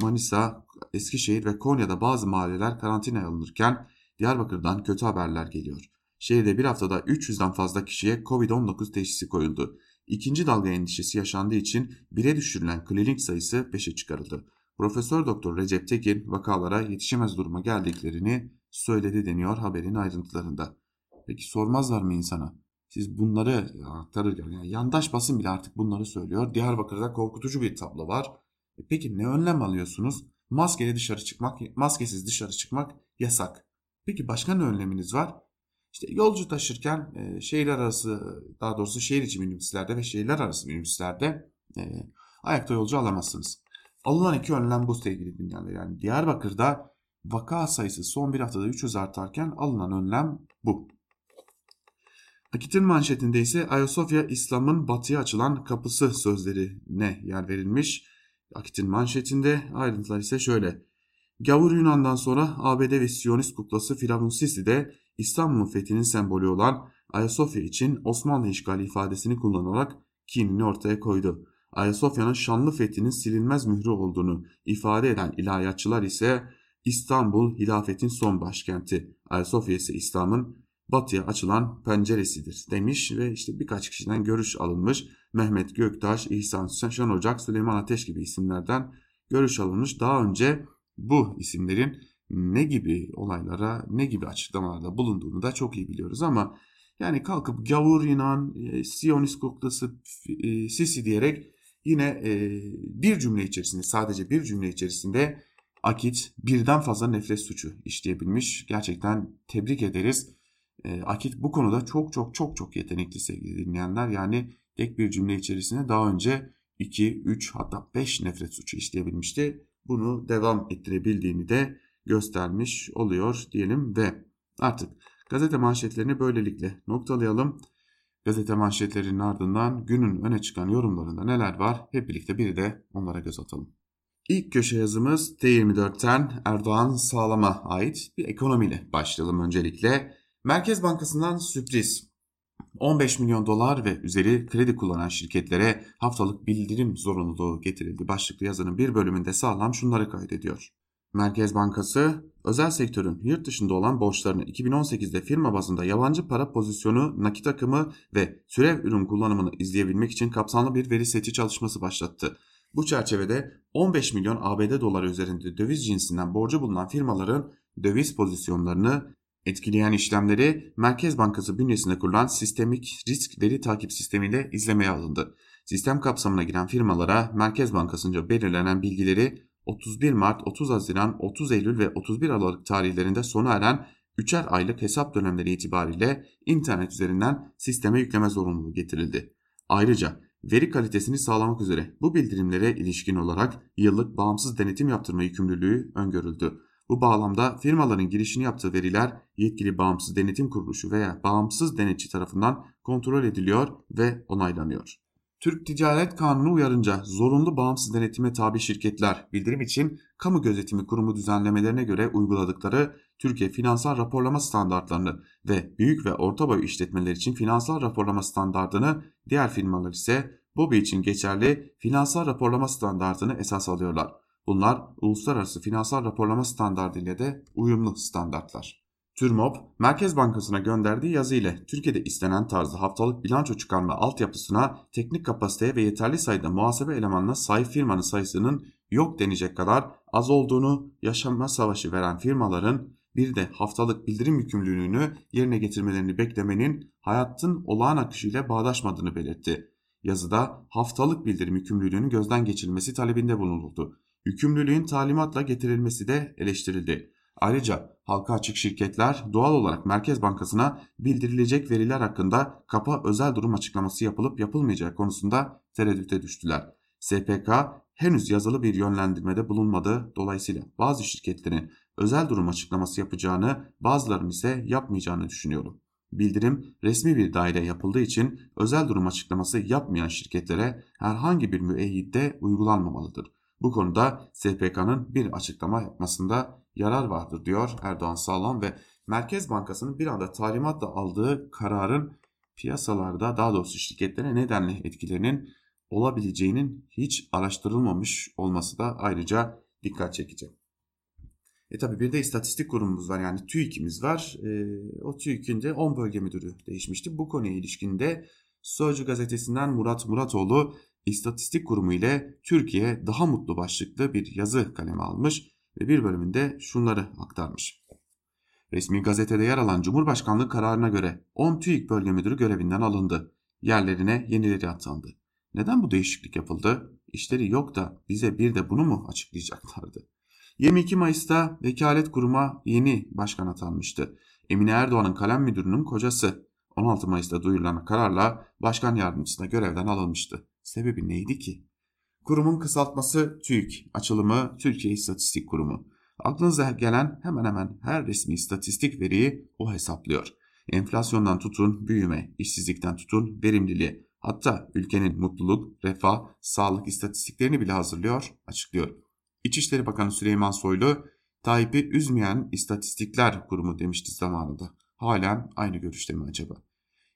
Manisa, Eskişehir ve Konya'da bazı mahalleler karantinaya alınırken Diyarbakır'dan kötü haberler geliyor. Şehirde bir haftada 300'den fazla kişiye Covid-19 teşhisi koyuldu. İkinci dalga endişesi yaşandığı için bire düşürülen klinik sayısı 5'e çıkarıldı. Profesör Doktor Recep Tekin vakalara yetişemez duruma geldiklerini söyledi deniyor haberin ayrıntılarında. Peki sormazlar mı insana? Siz bunları aktarırken yani yandaş basın bile artık bunları söylüyor. Diyarbakır'da korkutucu bir tablo var. E peki ne önlem alıyorsunuz? Maskeli dışarı çıkmak, maskesiz dışarı çıkmak yasak. Peki başka ne önleminiz var? İşte yolcu taşırken e, şehirler arası daha doğrusu şehir içi minibüslerde ve şehirler arası minibüslerde e, ayakta yolcu alamazsınız. Alınan iki önlem bu sevgili dinleyenler. Yani Diyarbakır'da vaka sayısı son bir haftada 300 artarken alınan önlem bu. Akit'in manşetinde ise Ayasofya İslam'ın batıya açılan kapısı sözlerine yer verilmiş. Akit'in manşetinde ayrıntılar ise şöyle. Gavur Yunan'dan sonra ABD ve Siyonist kuklası Firavun Sisi de İstanbul'un fethinin sembolü olan Ayasofya için Osmanlı işgali ifadesini kullanarak kinini ortaya koydu. Ayasofya'nın şanlı fethinin silinmez mührü olduğunu ifade eden ilahiyatçılar ise İstanbul hilafetin son başkenti. Ayasofya ise İslam'ın batıya açılan penceresidir demiş ve işte birkaç kişiden görüş alınmış. Mehmet Göktaş, İhsan Şen Ocak, Süleyman Ateş gibi isimlerden görüş alınmış. Daha önce bu isimlerin ne gibi olaylara, ne gibi açıklamalarda bulunduğunu da çok iyi biliyoruz ama yani kalkıp gavur inan, e, Siyonist kuklası, e, Sisi diyerek yine e, bir cümle içerisinde, sadece bir cümle içerisinde Akit birden fazla nefret suçu işleyebilmiş. Gerçekten tebrik ederiz. E, Akit bu konuda çok çok çok çok yetenekli sevgili dinleyenler. Yani tek bir cümle içerisinde daha önce 2, 3 hatta 5 nefret suçu işleyebilmişti bunu devam ettirebildiğini de göstermiş oluyor diyelim ve artık gazete manşetlerini böylelikle noktalayalım. Gazete manşetlerinin ardından günün öne çıkan yorumlarında neler var hep birlikte bir de onlara göz atalım. İlk köşe yazımız T24'ten Erdoğan Sağlam'a ait bir ekonomiyle başlayalım öncelikle. Merkez Bankası'ndan sürpriz. 15 milyon dolar ve üzeri kredi kullanan şirketlere haftalık bildirim zorunluluğu getirildi. Başlıklı yazının bir bölümünde sağlam şunları kaydediyor. Merkez Bankası, özel sektörün yurt dışında olan borçlarını 2018'de firma bazında yabancı para pozisyonu, nakit akımı ve türev ürün kullanımını izleyebilmek için kapsamlı bir veri seti çalışması başlattı. Bu çerçevede 15 milyon ABD doları üzerinde döviz cinsinden borcu bulunan firmaların döviz pozisyonlarını etkileyen işlemleri Merkez Bankası bünyesinde kurulan sistemik risk veri takip sistemiyle izlemeye alındı. Sistem kapsamına giren firmalara Merkez Bankası'nca belirlenen bilgileri 31 Mart, 30 Haziran, 30 Eylül ve 31 Aralık tarihlerinde sona eren 3'er aylık hesap dönemleri itibariyle internet üzerinden sisteme yükleme zorunluluğu getirildi. Ayrıca veri kalitesini sağlamak üzere bu bildirimlere ilişkin olarak yıllık bağımsız denetim yaptırma yükümlülüğü öngörüldü. Bu bağlamda firmaların girişini yaptığı veriler yetkili bağımsız denetim kuruluşu veya bağımsız denetçi tarafından kontrol ediliyor ve onaylanıyor. Türk Ticaret Kanunu uyarınca zorunlu bağımsız denetime tabi şirketler bildirim için kamu gözetimi kurumu düzenlemelerine göre uyguladıkları Türkiye finansal raporlama standartlarını ve büyük ve orta boy işletmeler için finansal raporlama standartını diğer firmalar ise BOBİ için geçerli finansal raporlama standartını esas alıyorlar. Bunlar uluslararası finansal raporlama standartı ile de uyumlu standartlar. TÜRMOP, Merkez Bankası'na gönderdiği yazı ile Türkiye'de istenen tarzda haftalık bilanço çıkarma altyapısına, teknik kapasiteye ve yeterli sayıda muhasebe elemanına sahip firmanın sayısının yok denecek kadar az olduğunu yaşanma savaşı veren firmaların bir de haftalık bildirim yükümlülüğünü yerine getirmelerini beklemenin hayatın olağan akışıyla bağdaşmadığını belirtti. Yazıda haftalık bildirim yükümlülüğünün gözden geçirilmesi talebinde bulunuldu. Yükümlülüğün talimatla getirilmesi de eleştirildi. Ayrıca halka açık şirketler doğal olarak Merkez Bankası'na bildirilecek veriler hakkında kapa özel durum açıklaması yapılıp yapılmayacağı konusunda tereddüte düştüler. SPK henüz yazılı bir yönlendirmede bulunmadı. Dolayısıyla bazı şirketlerin özel durum açıklaması yapacağını, bazılarının ise yapmayacağını düşünüyorum. Bildirim resmi bir daire yapıldığı için özel durum açıklaması yapmayan şirketlere herhangi bir müeyyitte uygulanmamalıdır. Bu konuda SPK'nın bir açıklama yapmasında yarar vardır diyor Erdoğan Sağlam ve Merkez Bankası'nın bir anda talimatla aldığı kararın piyasalarda daha doğrusu şirketlere nedenli etkilerinin olabileceğinin hiç araştırılmamış olması da ayrıca dikkat çekici. E tabi bir de istatistik kurumumuz var yani TÜİK'imiz var. E, o TÜİK'in de 10 bölge müdürü değişmişti. Bu konuya ilişkinde Sözcü gazetesinden Murat Muratoğlu İstatistik Kurumu ile Türkiye daha mutlu başlıklı bir yazı kaleme almış ve bir bölümünde şunları aktarmış. Resmi gazetede yer alan Cumhurbaşkanlığı kararına göre 10 TÜİK bölge müdürü görevinden alındı. Yerlerine yenileri atandı. Neden bu değişiklik yapıldı? İşleri yok da bize bir de bunu mu açıklayacaklardı? 22 Mayıs'ta vekalet kuruma yeni başkan atanmıştı. Emine Erdoğan'ın kalem müdürünün kocası 16 Mayıs'ta duyurulan kararla başkan yardımcısına görevden alınmıştı. Sebebi neydi ki? Kurumun kısaltması TÜİK, açılımı Türkiye İstatistik Kurumu. Aklınıza gelen hemen hemen her resmi istatistik veriyi o hesaplıyor. Enflasyondan tutun büyüme, işsizlikten tutun verimliliğe, hatta ülkenin mutluluk, refah, sağlık istatistiklerini bile hazırlıyor, açıklıyor. İçişleri Bakanı Süleyman Soylu, Tayyip'i üzmeyen istatistikler kurumu demişti zamanında. Halen aynı görüşte mi acaba?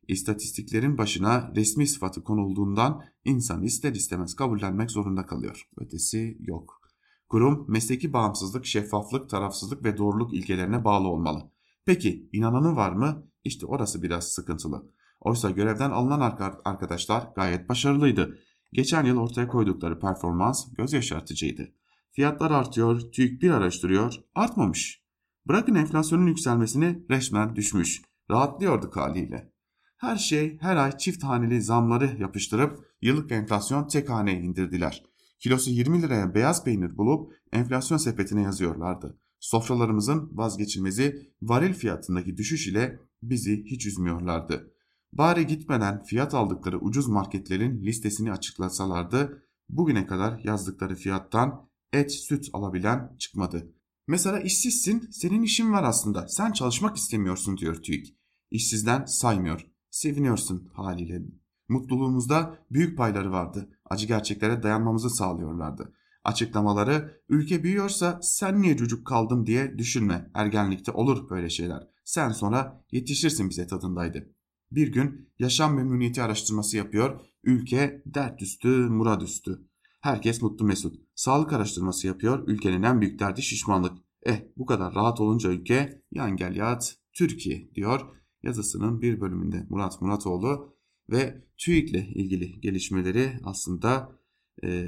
İstatistiklerin başına resmi sıfatı konulduğundan insan ister istemez kabullenmek zorunda kalıyor. Ötesi yok. Kurum mesleki bağımsızlık, şeffaflık, tarafsızlık ve doğruluk ilkelerine bağlı olmalı. Peki inananı var mı? İşte orası biraz sıkıntılı. Oysa görevden alınan arkadaşlar gayet başarılıydı. Geçen yıl ortaya koydukları performans göz yaşartıcıydı. Fiyatlar artıyor, TÜİK bir araştırıyor, artmamış. Bırakın enflasyonun yükselmesini resmen düşmüş. Rahatlıyorduk haliyle. Her şey her ay çift haneli zamları yapıştırıp yıllık enflasyon tek haneye indirdiler. Kilosu 20 liraya beyaz peynir bulup enflasyon sepetine yazıyorlardı. Sofralarımızın vazgeçilmezi varil fiyatındaki düşüş ile bizi hiç üzmüyorlardı. Bari gitmeden fiyat aldıkları ucuz marketlerin listesini açıklasalardı bugüne kadar yazdıkları fiyattan et süt alabilen çıkmadı. Mesela işsizsin senin işin var aslında sen çalışmak istemiyorsun diyor TÜİK. İşsizden saymıyor seviniyorsun haliyle. Mutluluğumuzda büyük payları vardı. Acı gerçeklere dayanmamızı sağlıyorlardı. Açıklamaları ülke büyüyorsa sen niye çocuk kaldım diye düşünme. Ergenlikte olur böyle şeyler. Sen sonra yetişirsin bize tadındaydı. Bir gün yaşam memnuniyeti araştırması yapıyor. Ülke dert üstü, murad üstü. Herkes mutlu mesut. Sağlık araştırması yapıyor. Ülkenin en büyük derdi şişmanlık. Eh bu kadar rahat olunca ülke yan gel yat Türkiye diyor yazısının bir bölümünde Murat Muratoğlu ve TÜİK'le ilgili gelişmeleri aslında e,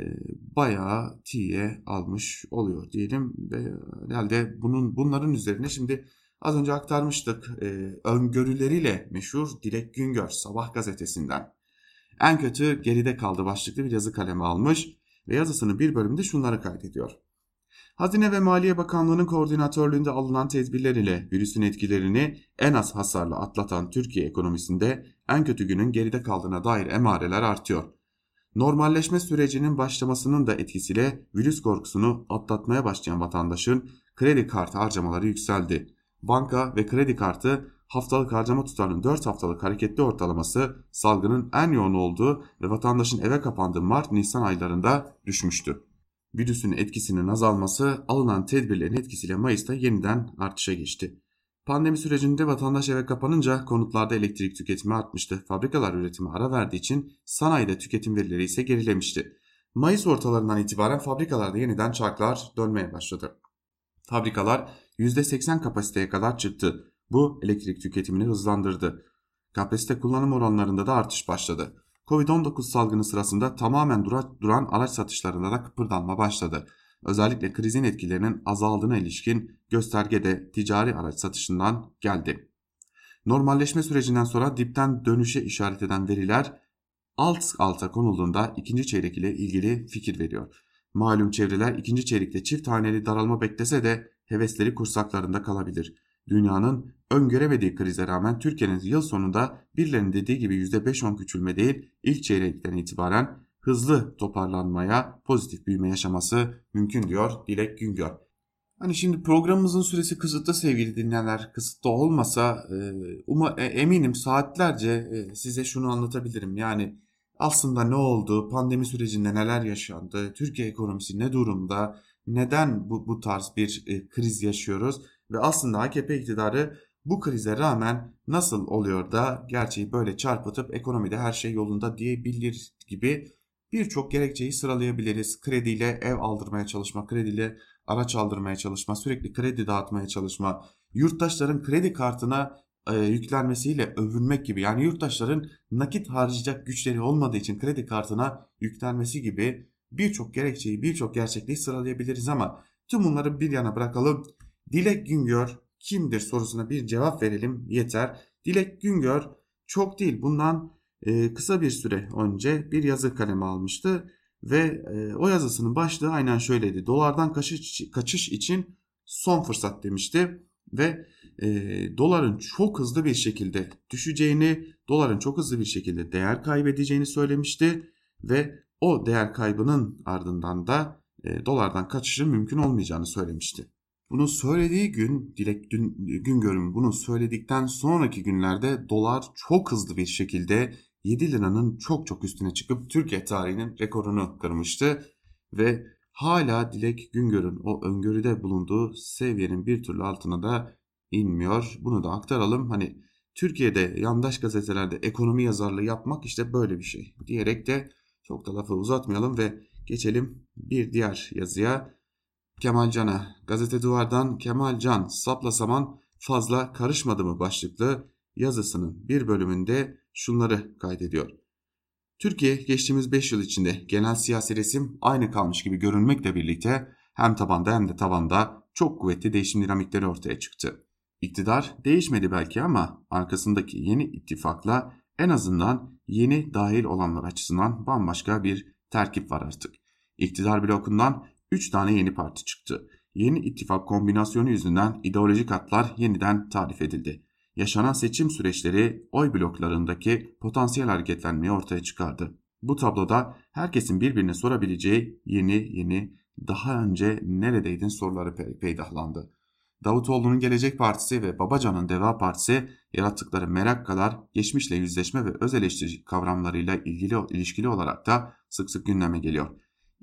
bayağı tiye almış oluyor diyelim ve herhalde bunun bunların üzerine şimdi az önce aktarmıştık e, öngörüleriyle meşhur Dilek Güngör Sabah gazetesinden en kötü geride kaldı başlıklı bir yazı kalemi almış ve yazısının bir bölümünde şunları kaydediyor. Hazine ve Maliye Bakanlığı'nın koordinatörlüğünde alınan tedbirler ile virüsün etkilerini en az hasarla atlatan Türkiye ekonomisinde en kötü günün geride kaldığına dair emareler artıyor. Normalleşme sürecinin başlamasının da etkisiyle virüs korkusunu atlatmaya başlayan vatandaşın kredi kartı harcamaları yükseldi. Banka ve kredi kartı haftalık harcama tutarının 4 haftalık hareketli ortalaması salgının en yoğun olduğu ve vatandaşın eve kapandığı Mart-Nisan aylarında düşmüştü. Virüsün etkisinin azalması alınan tedbirlerin etkisiyle Mayıs'ta yeniden artışa geçti. Pandemi sürecinde vatandaş eve kapanınca konutlarda elektrik tüketimi artmıştı. Fabrikalar üretimi ara verdiği için sanayide tüketim verileri ise gerilemişti. Mayıs ortalarından itibaren fabrikalarda yeniden çarklar dönmeye başladı. Fabrikalar %80 kapasiteye kadar çıktı. Bu elektrik tüketimini hızlandırdı. Kapasite kullanım oranlarında da artış başladı. Covid-19 salgını sırasında tamamen duran araç satışlarında da kıpırdanma başladı. Özellikle krizin etkilerinin azaldığına ilişkin gösterge de ticari araç satışından geldi. Normalleşme sürecinden sonra dipten dönüşe işaret eden veriler alt alta konulduğunda ikinci çeyrek ile ilgili fikir veriyor. Malum çevreler ikinci çeyrekte çift haneli daralma beklese de hevesleri kursaklarında kalabilir. Dünyanın öngöremediği krize rağmen Türkiye'nin yıl sonunda birilerinin dediği gibi %5-10 küçülme değil ilk çeyrekten itibaren hızlı toparlanmaya, pozitif büyüme yaşaması mümkün diyor Dilek Güngör. Hani şimdi programımızın süresi kısıtlı sevgili dinleyenler. Kısıtlı olmasa e, eminim saatlerce e, size şunu anlatabilirim. Yani aslında ne oldu, pandemi sürecinde neler yaşandı, Türkiye ekonomisi ne durumda, neden bu, bu tarz bir kriz yaşıyoruz ve aslında AKP iktidarı bu krize rağmen nasıl oluyor da gerçeği böyle çarpıtıp ekonomide her şey yolunda diyebilir gibi birçok gerekçeyi sıralayabiliriz. Krediyle ev aldırmaya çalışma, krediyle araç aldırmaya çalışma, sürekli kredi dağıtmaya çalışma, yurttaşların kredi kartına e, yüklenmesiyle övünmek gibi yani yurttaşların nakit harcayacak güçleri olmadığı için kredi kartına yüklenmesi gibi birçok gerekçeyi, birçok gerçekliği sıralayabiliriz ama tüm bunları bir yana bırakalım. Dilek Güngör kimdir sorusuna bir cevap verelim yeter. Dilek Güngör çok değil bundan e, kısa bir süre önce bir yazı kalemi almıştı ve e, o yazısının başlığı aynen şöyleydi. Dolardan kaçış, kaçış için son fırsat demişti ve e, doların çok hızlı bir şekilde düşeceğini, doların çok hızlı bir şekilde değer kaybedeceğini söylemişti ve o değer kaybının ardından da e, dolardan kaçışın mümkün olmayacağını söylemişti. Bunu söylediği gün Dilek Güngör'ün bunu söyledikten sonraki günlerde dolar çok hızlı bir şekilde 7 liranın çok çok üstüne çıkıp Türkiye tarihinin rekorunu kırmıştı ve hala Dilek Güngör'ün o öngörüde bulunduğu seviyenin bir türlü altına da inmiyor. Bunu da aktaralım. Hani Türkiye'de yandaş gazetelerde ekonomi yazarlığı yapmak işte böyle bir şey diyerek de çok da lafı uzatmayalım ve geçelim bir diğer yazıya. Kemal Can'a gazete duvardan Kemal Can sapla saman fazla karışmadı mı başlıklı yazısının bir bölümünde şunları kaydediyor. Türkiye geçtiğimiz 5 yıl içinde genel siyasi resim aynı kalmış gibi görünmekle birlikte hem tabanda hem de tavanda çok kuvvetli değişim dinamikleri ortaya çıktı. İktidar değişmedi belki ama arkasındaki yeni ittifakla en azından yeni dahil olanlar açısından bambaşka bir terkip var artık. İktidar blokundan 3 tane yeni parti çıktı. Yeni ittifak kombinasyonu yüzünden ideolojik hatlar yeniden tarif edildi. Yaşanan seçim süreçleri oy bloklarındaki potansiyel hareketlenmeyi ortaya çıkardı. Bu tabloda herkesin birbirine sorabileceği yeni yeni daha önce neredeydin soruları pe peydahlandı. Davutoğlu'nun Gelecek Partisi ve Babacan'ın Deva Partisi yarattıkları merak kadar geçmişle yüzleşme ve öz eleştiri kavramlarıyla ilgili ilişkili olarak da sık sık gündeme geliyor.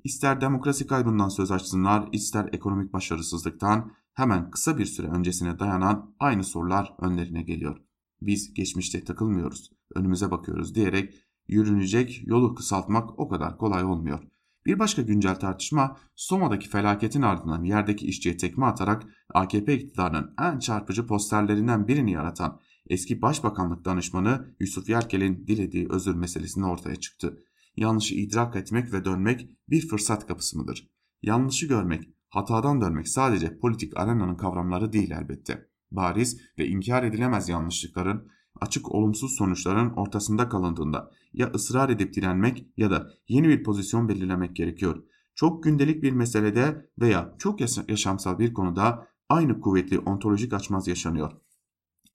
İster demokrasi kaybından söz açsınlar, ister ekonomik başarısızlıktan hemen kısa bir süre öncesine dayanan aynı sorular önlerine geliyor. Biz geçmişte takılmıyoruz, önümüze bakıyoruz diyerek yürünecek yolu kısaltmak o kadar kolay olmuyor. Bir başka güncel tartışma Soma'daki felaketin ardından yerdeki işçiye tekme atarak AKP iktidarının en çarpıcı posterlerinden birini yaratan eski Başbakanlık danışmanı Yusuf Yerkel'in dilediği özür meselesinde ortaya çıktı. Yanlışı idrak etmek ve dönmek bir fırsat kapısı mıdır? Yanlışı görmek, hatadan dönmek sadece politik arenanın kavramları değil elbette. Bariz ve inkar edilemez yanlışlıkların, açık olumsuz sonuçların ortasında kalındığında ya ısrar edip direnmek ya da yeni bir pozisyon belirlemek gerekiyor. Çok gündelik bir meselede veya çok yaşamsal bir konuda aynı kuvvetli ontolojik açmaz yaşanıyor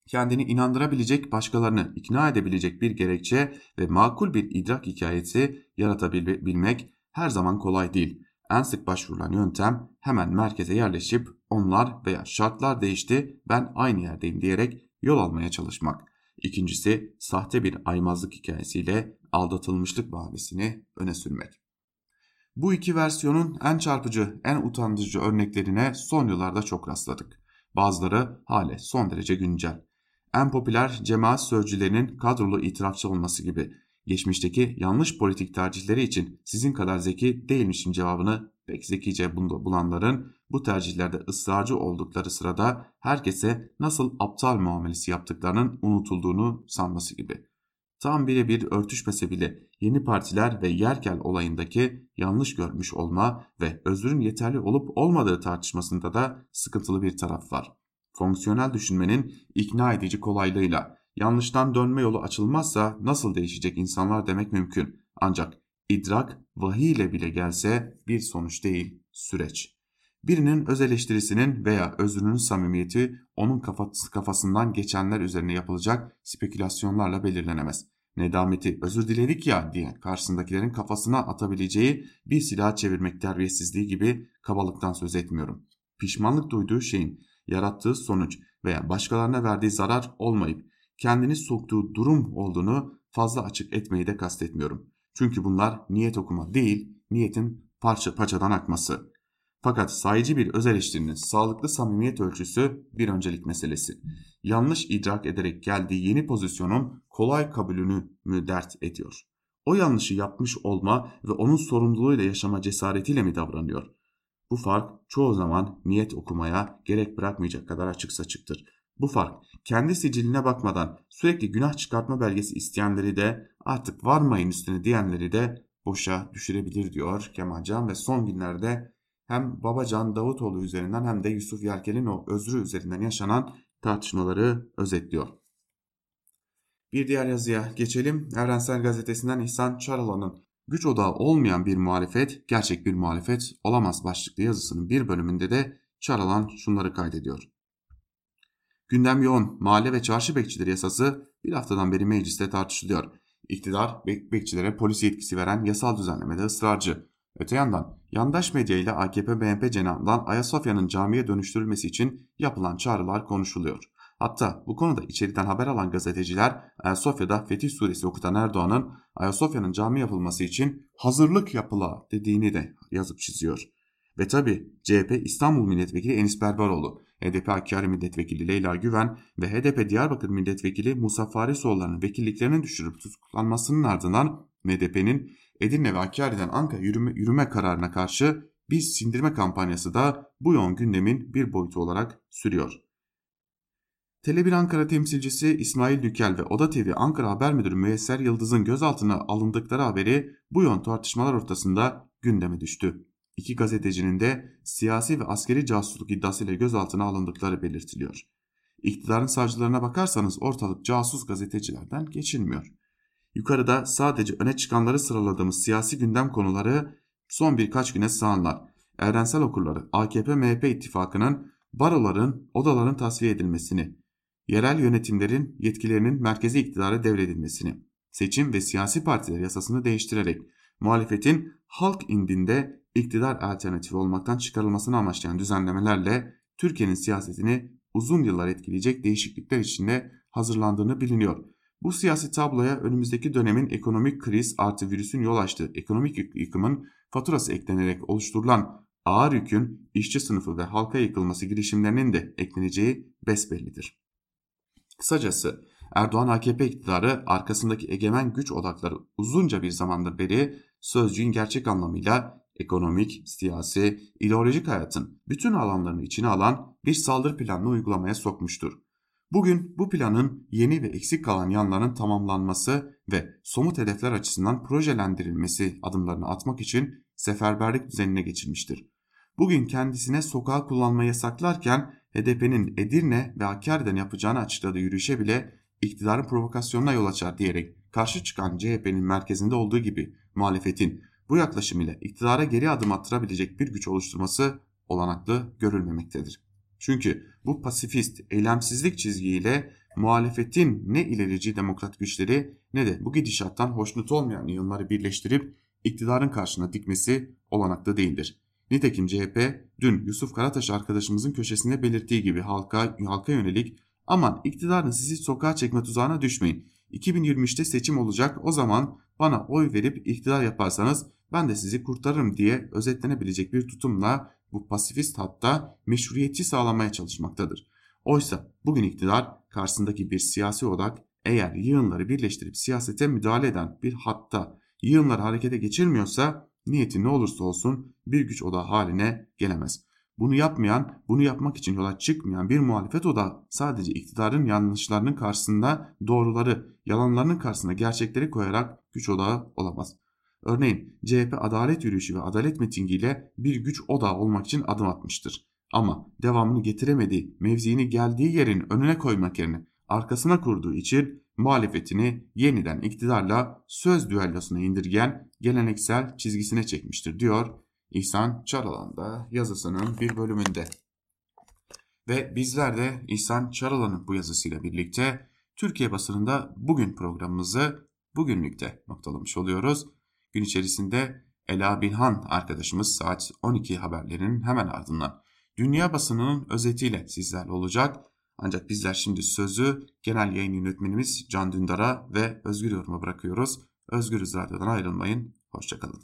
kendini inandırabilecek, başkalarını ikna edebilecek bir gerekçe ve makul bir idrak hikayesi yaratabilmek her zaman kolay değil. En sık başvurulan yöntem hemen merkeze yerleşip onlar veya şartlar değişti ben aynı yerdeyim diyerek yol almaya çalışmak. İkincisi sahte bir aymazlık hikayesiyle aldatılmışlık bahanesini öne sürmek. Bu iki versiyonun en çarpıcı, en utandırıcı örneklerine son yıllarda çok rastladık. Bazıları hale son derece güncel en popüler cemaat sözcülerinin kadrolu itirafçı olması gibi geçmişteki yanlış politik tercihleri için sizin kadar zeki değilmişim cevabını pek zekice bulanların bu tercihlerde ısrarcı oldukları sırada herkese nasıl aptal muamelesi yaptıklarının unutulduğunu sanması gibi. Tam birebir örtüşmese bile yeni partiler ve yerkel olayındaki yanlış görmüş olma ve özrün yeterli olup olmadığı tartışmasında da sıkıntılı bir taraf var fonksiyonel düşünmenin ikna edici kolaylığıyla yanlıştan dönme yolu açılmazsa nasıl değişecek insanlar demek mümkün. Ancak idrak vahiy ile bile gelse bir sonuç değil, süreç. Birinin öz eleştirisinin veya özrünün samimiyeti onun kafasından geçenler üzerine yapılacak spekülasyonlarla belirlenemez. Nedameti özür diledik ya diye karşısındakilerin kafasına atabileceği bir silah çevirmek terbiyesizliği gibi kabalıktan söz etmiyorum. Pişmanlık duyduğu şeyin yarattığı sonuç veya başkalarına verdiği zarar olmayıp kendini soktuğu durum olduğunu fazla açık etmeyi de kastetmiyorum. Çünkü bunlar niyet okuma değil, niyetin parça paçadan akması. Fakat sayıcı bir öz eleştirinin sağlıklı samimiyet ölçüsü bir öncelik meselesi. Yanlış idrak ederek geldiği yeni pozisyonun kolay kabulünü mü dert ediyor? O yanlışı yapmış olma ve onun sorumluluğuyla yaşama cesaretiyle mi davranıyor? Bu fark çoğu zaman niyet okumaya gerek bırakmayacak kadar açık saçıktır. Bu fark kendi siciline bakmadan sürekli günah çıkartma belgesi isteyenleri de artık varmayın üstüne diyenleri de boşa düşürebilir diyor Kemalcan ve son günlerde hem Babacan Davutoğlu üzerinden hem de Yusuf Yerkel'in o özrü üzerinden yaşanan tartışmaları özetliyor. Bir diğer yazıya geçelim. Evrensel Gazetesi'nden İhsan Çaralan'ın Güç odağı olmayan bir muhalefet gerçek bir muhalefet olamaz başlıklı yazısının bir bölümünde de Çaralan şunları kaydediyor. Gündem yoğun mahalle ve çarşı bekçileri yasası bir haftadan beri mecliste tartışılıyor. İktidar bek bekçilere polis yetkisi veren yasal düzenlemede ısrarcı. Öte yandan yandaş medya ile AKP-MHP cenahından Ayasofya'nın camiye dönüştürülmesi için yapılan çağrılar konuşuluyor. Hatta bu konuda içeriden haber alan gazeteciler Ayasofya'da Fetih Suresi okutan Erdoğan'ın Ayasofya'nın cami yapılması için hazırlık yapıla dediğini de yazıp çiziyor. Ve tabi CHP İstanbul Milletvekili Enis Berberoğlu, HDP Hakkari Milletvekili Leyla Güven ve HDP Diyarbakır Milletvekili Musa Farisoğulları'nın vekilliklerinin düşürüp tutuklanmasının ardından MDP'nin Edirne ve Hakkari'den Ankara yürüme, yürüme kararına karşı bir sindirme kampanyası da bu yoğun gündemin bir boyutu olarak sürüyor. Tele1 Ankara temsilcisi İsmail Dükel ve Oda TV Ankara Haber Müdürü Müyesser Yıldız'ın gözaltına alındıkları haberi bu yön tartışmalar ortasında gündeme düştü. İki gazetecinin de siyasi ve askeri casusluk iddiasıyla gözaltına alındıkları belirtiliyor. İktidarın savcılarına bakarsanız ortalık casus gazetecilerden geçilmiyor. Yukarıda sadece öne çıkanları sıraladığımız siyasi gündem konuları son birkaç güne sığanlar. Evrensel okurları AKP-MHP ittifakının baroların, odaların tasfiye edilmesini, yerel yönetimlerin yetkilerinin merkezi iktidara devredilmesini, seçim ve siyasi partiler yasasını değiştirerek muhalefetin halk indinde iktidar alternatifi olmaktan çıkarılmasını amaçlayan düzenlemelerle Türkiye'nin siyasetini uzun yıllar etkileyecek değişiklikler içinde hazırlandığını biliniyor. Bu siyasi tabloya önümüzdeki dönemin ekonomik kriz artı virüsün yol açtığı ekonomik yıkımın faturası eklenerek oluşturulan ağır yükün işçi sınıfı ve halka yıkılması girişimlerinin de ekleneceği besbellidir. Kısacası Erdoğan AKP iktidarı arkasındaki egemen güç odakları uzunca bir zamandır beri sözcüğün gerçek anlamıyla ekonomik, siyasi, ideolojik hayatın bütün alanlarını içine alan bir saldırı planını uygulamaya sokmuştur. Bugün bu planın yeni ve eksik kalan yanların tamamlanması ve somut hedefler açısından projelendirilmesi adımlarını atmak için seferberlik düzenine geçilmiştir. Bugün kendisine sokağa kullanmayı yasaklarken HDP'nin Edirne ve Hakkari'den yapacağını açıkladığı yürüyüşe bile iktidarın provokasyonuna yol açar diyerek karşı çıkan CHP'nin merkezinde olduğu gibi muhalefetin bu yaklaşımıyla iktidara geri adım attırabilecek bir güç oluşturması olanaklı görülmemektedir. Çünkü bu pasifist, eylemsizlik çizgiyle muhalefetin ne ilerici demokrat güçleri ne de bu gidişattan hoşnut olmayan yığınları birleştirip iktidarın karşısına dikmesi olanaklı değildir. Nitekim CHP dün Yusuf Karataş arkadaşımızın köşesinde belirttiği gibi halka, halka yönelik aman iktidarın sizi sokağa çekme tuzağına düşmeyin. 2023'te seçim olacak o zaman bana oy verip iktidar yaparsanız ben de sizi kurtarırım diye özetlenebilecek bir tutumla bu pasifist hatta meşruiyetçi sağlamaya çalışmaktadır. Oysa bugün iktidar karşısındaki bir siyasi odak eğer yığınları birleştirip siyasete müdahale eden bir hatta yığınları harekete geçirmiyorsa niyeti ne olursa olsun bir güç odağı haline gelemez. Bunu yapmayan, bunu yapmak için yola çıkmayan bir muhalefet odağı sadece iktidarın yanlışlarının karşısında doğruları, yalanlarının karşısında gerçekleri koyarak güç odağı olamaz. Örneğin CHP adalet yürüyüşü ve adalet mitingiyle bir güç odağı olmak için adım atmıştır. Ama devamını getiremediği, mevziini geldiği yerin önüne koymak yerine arkasına kurduğu için muhalefetini yeniden iktidarla söz düellosuna indirgen geleneksel çizgisine çekmiştir diyor İhsan Çaralan da yazısının bir bölümünde. Ve bizler de İhsan Çaralan'ın bu yazısıyla birlikte Türkiye basınında bugün programımızı bugünlükte noktalamış oluyoruz. Gün içerisinde Ela Bilhan arkadaşımız saat 12 haberlerinin hemen ardından dünya basınının özetiyle sizlerle olacak. Ancak bizler şimdi sözü genel yayın yönetmenimiz Can Dündar'a ve Özgür Yorum'a bırakıyoruz. Özgür Radyo'dan ayrılmayın. Hoşçakalın.